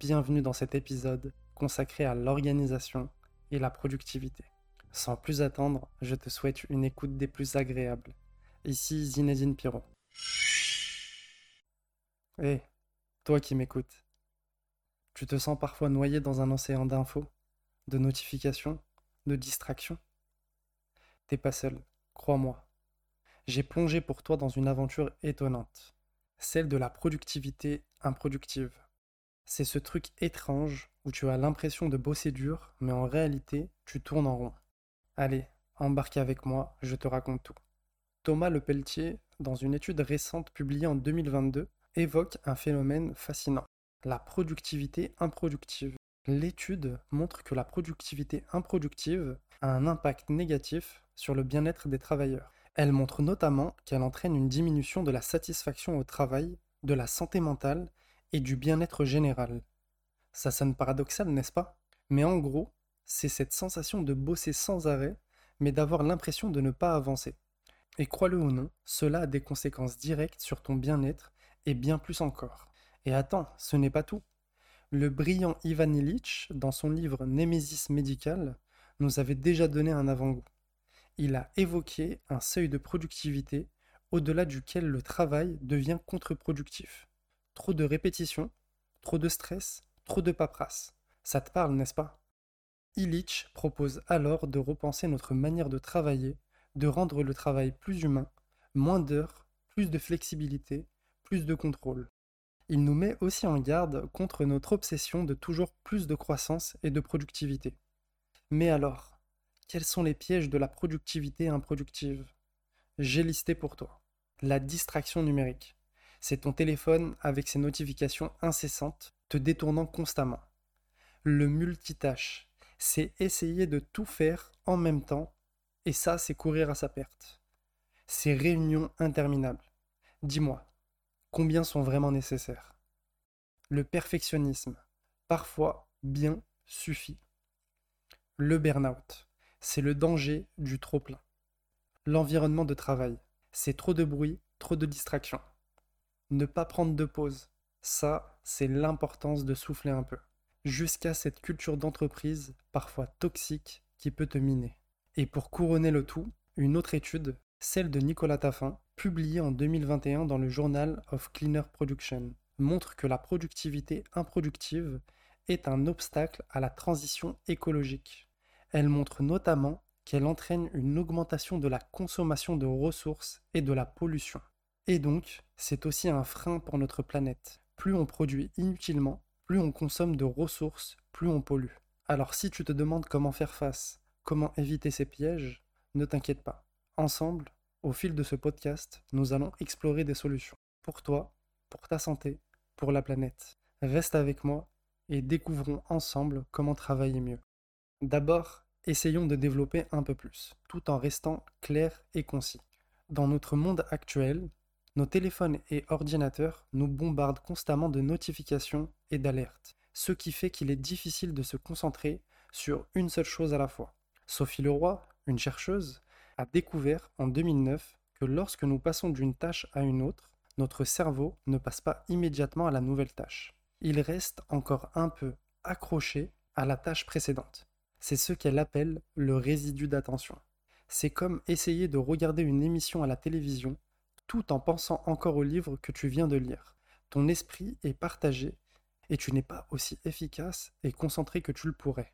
Bienvenue dans cet épisode consacré à l'organisation et la productivité. Sans plus attendre, je te souhaite une écoute des plus agréables. Ici Zinedine Pirot. Hé, toi qui m'écoutes, tu te sens parfois noyé dans un océan d'infos, de notifications, de distractions? T'es pas seul, crois-moi. J'ai plongé pour toi dans une aventure étonnante, celle de la productivité improductive. C'est ce truc étrange où tu as l'impression de bosser dur, mais en réalité, tu tournes en rond. Allez, embarque avec moi, je te raconte tout. Thomas Le Pelletier, dans une étude récente publiée en 2022, évoque un phénomène fascinant, la productivité improductive. L'étude montre que la productivité improductive a un impact négatif sur le bien-être des travailleurs. Elle montre notamment qu'elle entraîne une diminution de la satisfaction au travail, de la santé mentale et du bien-être général. Ça sonne paradoxal, n'est-ce pas? Mais en gros, c'est cette sensation de bosser sans arrêt, mais d'avoir l'impression de ne pas avancer. Et crois-le ou non, cela a des conséquences directes sur ton bien-être et bien plus encore. Et attends, ce n'est pas tout. Le brillant Ivan Illich, dans son livre Némésis médical, nous avait déjà donné un avant-goût. Il a évoqué un seuil de productivité au-delà duquel le travail devient contre-productif. Trop de répétitions, trop de stress, trop de paperasse. Ça te parle, n'est-ce pas? Illich propose alors de repenser notre manière de travailler, de rendre le travail plus humain, moins d'heures, plus de flexibilité, plus de contrôle. Il nous met aussi en garde contre notre obsession de toujours plus de croissance et de productivité. Mais alors, quels sont les pièges de la productivité improductive? J'ai listé pour toi. La distraction numérique c'est ton téléphone avec ses notifications incessantes, te détournant constamment. Le multitâche, c'est essayer de tout faire en même temps, et ça, c'est courir à sa perte. Ces réunions interminables. Dis-moi, combien sont vraiment nécessaires? Le perfectionnisme, parfois bien, suffit. Le burn-out, c'est le danger du trop-plein. L'environnement de travail, c'est trop de bruit, trop de distractions. Ne pas prendre de pause. Ça, c'est l'importance de souffler un peu. Jusqu'à cette culture d'entreprise, parfois toxique, qui peut te miner. Et pour couronner le tout, une autre étude, celle de Nicolas Taffin, publiée en 2021 dans le Journal of Cleaner Production, montre que la productivité improductive est un obstacle à la transition écologique. Elle montre notamment qu'elle entraîne une augmentation de la consommation de ressources et de la pollution. Et donc, c'est aussi un frein pour notre planète. Plus on produit inutilement, plus on consomme de ressources, plus on pollue. Alors si tu te demandes comment faire face, comment éviter ces pièges, ne t'inquiète pas. Ensemble, au fil de ce podcast, nous allons explorer des solutions. Pour toi, pour ta santé, pour la planète. Reste avec moi et découvrons ensemble comment travailler mieux. D'abord, essayons de développer un peu plus, tout en restant clair et concis. Dans notre monde actuel, nos téléphones et ordinateurs nous bombardent constamment de notifications et d'alertes, ce qui fait qu'il est difficile de se concentrer sur une seule chose à la fois. Sophie Leroy, une chercheuse, a découvert en 2009 que lorsque nous passons d'une tâche à une autre, notre cerveau ne passe pas immédiatement à la nouvelle tâche. Il reste encore un peu accroché à la tâche précédente. C'est ce qu'elle appelle le résidu d'attention. C'est comme essayer de regarder une émission à la télévision tout en pensant encore au livre que tu viens de lire. Ton esprit est partagé et tu n'es pas aussi efficace et concentré que tu le pourrais.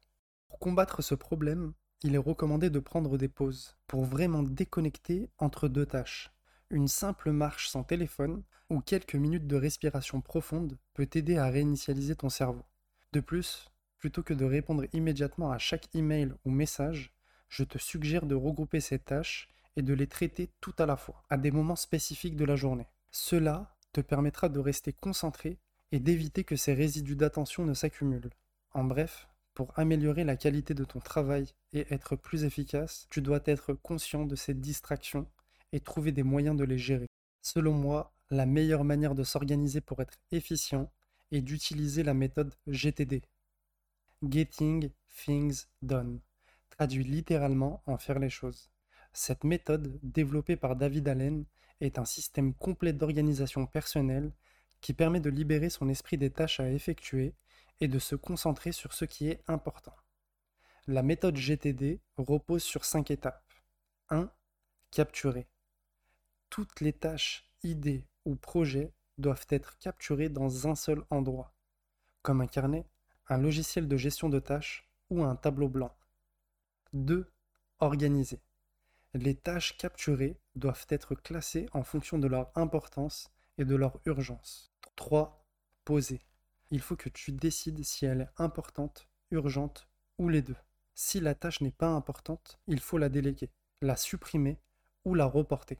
Pour combattre ce problème, il est recommandé de prendre des pauses pour vraiment déconnecter entre deux tâches. Une simple marche sans téléphone ou quelques minutes de respiration profonde peut t'aider à réinitialiser ton cerveau. De plus, plutôt que de répondre immédiatement à chaque email ou message, je te suggère de regrouper ces tâches et de les traiter tout à la fois, à des moments spécifiques de la journée. Cela te permettra de rester concentré et d'éviter que ces résidus d'attention ne s'accumulent. En bref, pour améliorer la qualité de ton travail et être plus efficace, tu dois être conscient de ces distractions et trouver des moyens de les gérer. Selon moi, la meilleure manière de s'organiser pour être efficient est d'utiliser la méthode GTD. Getting Things Done. Traduit littéralement en faire les choses. Cette méthode, développée par David Allen, est un système complet d'organisation personnelle qui permet de libérer son esprit des tâches à effectuer et de se concentrer sur ce qui est important. La méthode GTD repose sur cinq étapes. 1. Capturer. Toutes les tâches, idées ou projets doivent être capturés dans un seul endroit, comme un carnet, un logiciel de gestion de tâches ou un tableau blanc. 2. Organiser. Les tâches capturées doivent être classées en fonction de leur importance et de leur urgence. 3. Poser. Il faut que tu décides si elle est importante, urgente ou les deux. Si la tâche n'est pas importante, il faut la déléguer, la supprimer ou la reporter.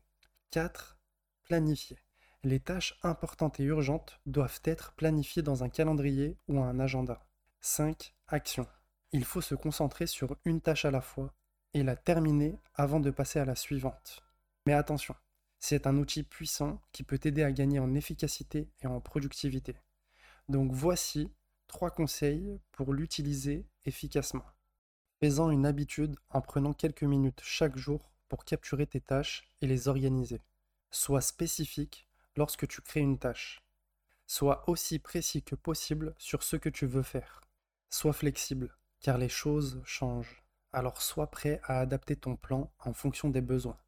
4. Planifier. Les tâches importantes et urgentes doivent être planifiées dans un calendrier ou un agenda. 5. Action. Il faut se concentrer sur une tâche à la fois et la terminer avant de passer à la suivante. Mais attention, c'est un outil puissant qui peut t'aider à gagner en efficacité et en productivité. Donc voici trois conseils pour l'utiliser efficacement. Fais-en une habitude en prenant quelques minutes chaque jour pour capturer tes tâches et les organiser. Sois spécifique lorsque tu crées une tâche. Sois aussi précis que possible sur ce que tu veux faire. Sois flexible, car les choses changent. Alors sois prêt à adapter ton plan en fonction des besoins.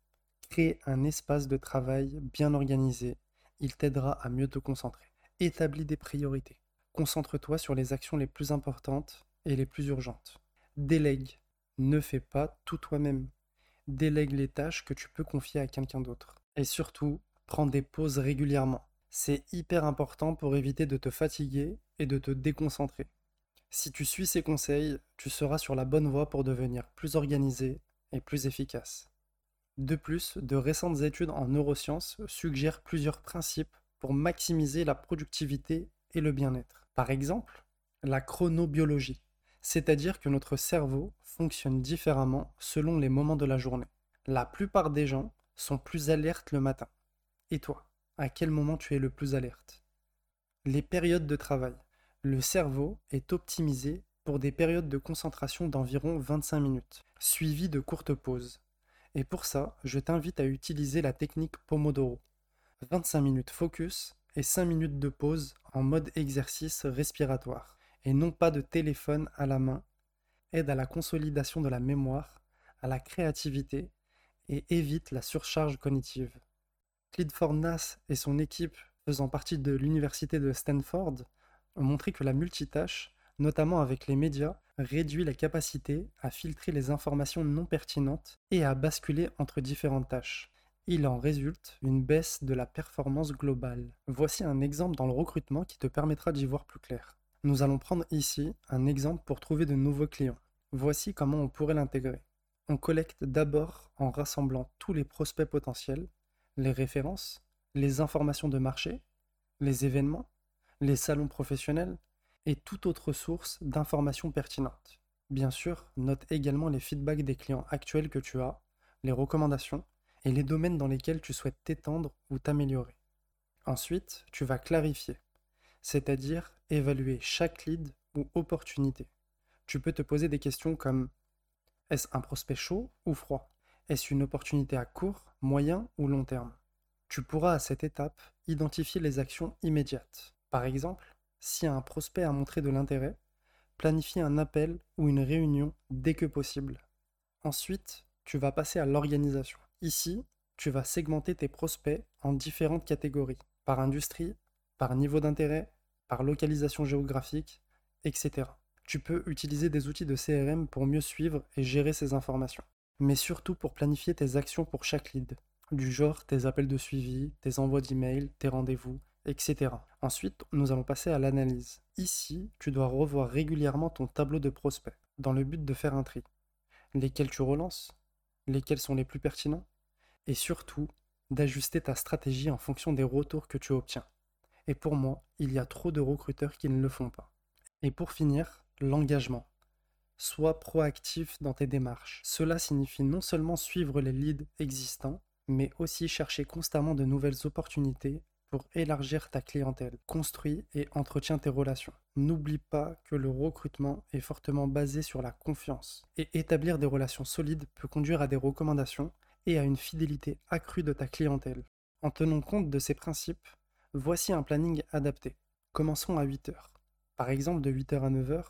Crée un espace de travail bien organisé. Il t'aidera à mieux te concentrer. Établis des priorités. Concentre-toi sur les actions les plus importantes et les plus urgentes. Délègue. Ne fais pas tout toi-même. Délègue les tâches que tu peux confier à quelqu'un d'autre. Et surtout, prends des pauses régulièrement. C'est hyper important pour éviter de te fatiguer et de te déconcentrer. Si tu suis ces conseils, tu seras sur la bonne voie pour devenir plus organisé et plus efficace. De plus, de récentes études en neurosciences suggèrent plusieurs principes pour maximiser la productivité et le bien-être. Par exemple, la chronobiologie c'est-à-dire que notre cerveau fonctionne différemment selon les moments de la journée. La plupart des gens sont plus alertes le matin. Et toi, à quel moment tu es le plus alerte? Les périodes de travail. Le cerveau est optimisé pour des périodes de concentration d'environ 25 minutes, suivies de courtes pauses. Et pour ça, je t'invite à utiliser la technique Pomodoro. 25 minutes focus et 5 minutes de pause en mode exercice respiratoire et non pas de téléphone à la main, aide à la consolidation de la mémoire, à la créativité et évite la surcharge cognitive. Clifford Nass et son équipe faisant partie de l'université de Stanford ont montré que la multitâche, notamment avec les médias, réduit la capacité à filtrer les informations non pertinentes et à basculer entre différentes tâches. Il en résulte une baisse de la performance globale. Voici un exemple dans le recrutement qui te permettra d'y voir plus clair. Nous allons prendre ici un exemple pour trouver de nouveaux clients. Voici comment on pourrait l'intégrer. On collecte d'abord en rassemblant tous les prospects potentiels, les références, les informations de marché, les événements, les salons professionnels et toute autre source d'informations pertinentes. Bien sûr, note également les feedbacks des clients actuels que tu as, les recommandations et les domaines dans lesquels tu souhaites t'étendre ou t'améliorer. Ensuite, tu vas clarifier c'est-à-dire évaluer chaque lead ou opportunité. Tu peux te poser des questions comme est-ce un prospect chaud ou froid? Est-ce une opportunité à court, moyen ou long terme? Tu pourras à cette étape identifier les actions immédiates. Par exemple, si un prospect a montré de l'intérêt, planifie un appel ou une réunion dès que possible. Ensuite, tu vas passer à l'organisation. Ici, tu vas segmenter tes prospects en différentes catégories, par industrie, par niveau d'intérêt, par localisation géographique, etc. Tu peux utiliser des outils de CRM pour mieux suivre et gérer ces informations, mais surtout pour planifier tes actions pour chaque lead, du genre tes appels de suivi, tes envois d'email, tes rendez-vous, Ensuite, nous allons passer à l'analyse. Ici, tu dois revoir régulièrement ton tableau de prospects, dans le but de faire un tri. Lesquels tu relances? Lesquels sont les plus pertinents? Et surtout, d'ajuster ta stratégie en fonction des retours que tu obtiens. Et pour moi, il y a trop de recruteurs qui ne le font pas. Et pour finir, l'engagement. Sois proactif dans tes démarches. Cela signifie non seulement suivre les leads existants, mais aussi chercher constamment de nouvelles opportunités pour élargir ta clientèle. Construis et entretiens tes relations. N'oublie pas que le recrutement est fortement basé sur la confiance. Et établir des relations solides peut conduire à des recommandations et à une fidélité accrue de ta clientèle. En tenant compte de ces principes, Voici un planning adapté. Commençons à 8 heures. Par exemple, de 8h à 9h,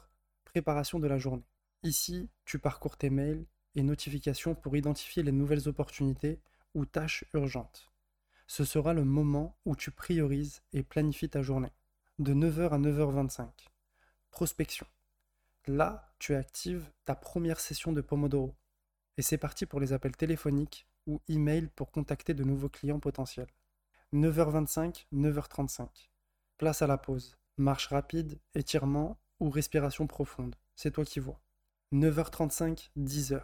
préparation de la journée. Ici, tu parcours tes mails et notifications pour identifier les nouvelles opportunités ou tâches urgentes. Ce sera le moment où tu priorises et planifies ta journée. De 9h à 9h25. Prospection. Là, tu actives ta première session de Pomodoro. Et c'est parti pour les appels téléphoniques ou email pour contacter de nouveaux clients potentiels. 9h25, 9h35. Place à la pause. Marche rapide, étirement ou respiration profonde. C'est toi qui vois. 9h35, 10h.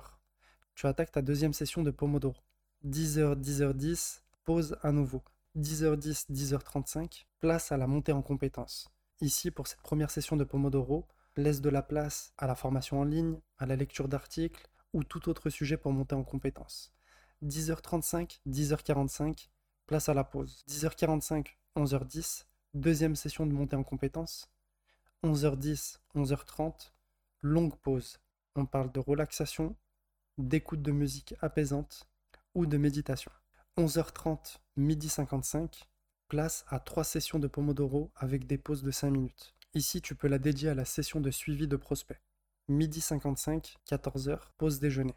Tu attaques ta deuxième session de Pomodoro. 10h, 10h10, pause à nouveau. 10h10, 10h35, place à la montée en compétences. Ici, pour cette première session de Pomodoro, laisse de la place à la formation en ligne, à la lecture d'articles ou tout autre sujet pour monter en compétences. 10h35, 10h45, place à la pause. 10h45, 11h10, deuxième session de montée en compétences. 11h10, 11h30, longue pause. On parle de relaxation, d'écoute de musique apaisante ou de méditation. 11h30, midi 55, place à trois sessions de Pomodoro avec des pauses de 5 minutes. Ici, tu peux la dédier à la session de suivi de prospect. Midi 55, 14h, pause déjeuner.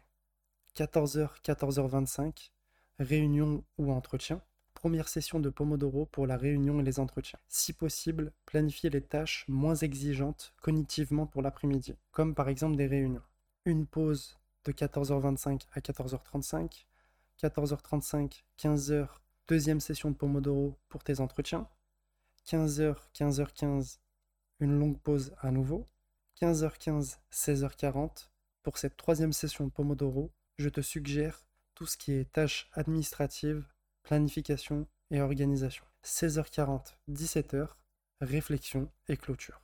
14h, 14h25, réunion ou entretien. Première session de Pomodoro pour la réunion et les entretiens. Si possible, planifier les tâches moins exigeantes cognitivement pour l'après-midi, comme par exemple des réunions. Une pause de 14h25 à 14h35, 14h35, 15h, deuxième session de Pomodoro pour tes entretiens, 15h, 15h15, une longue pause à nouveau, 15h15, 16h40, pour cette troisième session de Pomodoro, je te suggère tout ce qui est tâches administratives, planification et organisation. 16h40, 17h, réflexion et clôture.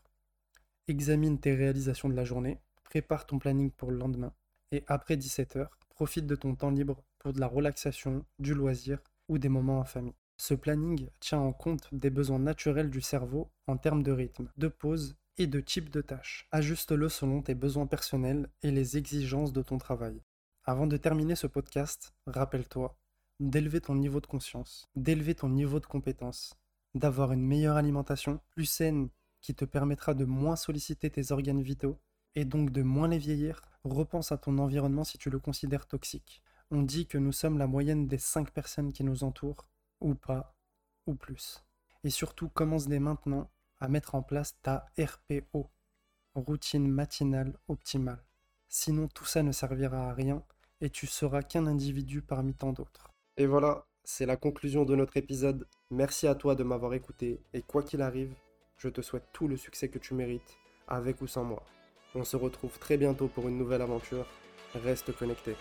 Examine tes réalisations de la journée, prépare ton planning pour le lendemain, et après 17h, profite de ton temps libre pour de la relaxation, du loisir ou des moments en famille. Ce planning tient en compte des besoins naturels du cerveau en termes de rythme, de pause et de type de tâche. Ajuste-le selon tes besoins personnels et les exigences de ton travail. Avant de terminer ce podcast, rappelle-toi d'élever ton niveau de conscience, d'élever ton niveau de compétence, d'avoir une meilleure alimentation, plus saine, qui te permettra de moins solliciter tes organes vitaux et donc de moins les vieillir. Repense à ton environnement si tu le considères toxique. On dit que nous sommes la moyenne des 5 personnes qui nous entourent, ou pas, ou plus. Et surtout, commence dès maintenant à mettre en place ta RPO, routine matinale optimale. Sinon, tout ça ne servira à rien et tu seras qu'un individu parmi tant d'autres. Et voilà, c'est la conclusion de notre épisode. Merci à toi de m'avoir écouté et quoi qu'il arrive, je te souhaite tout le succès que tu mérites, avec ou sans moi. On se retrouve très bientôt pour une nouvelle aventure. Reste connecté.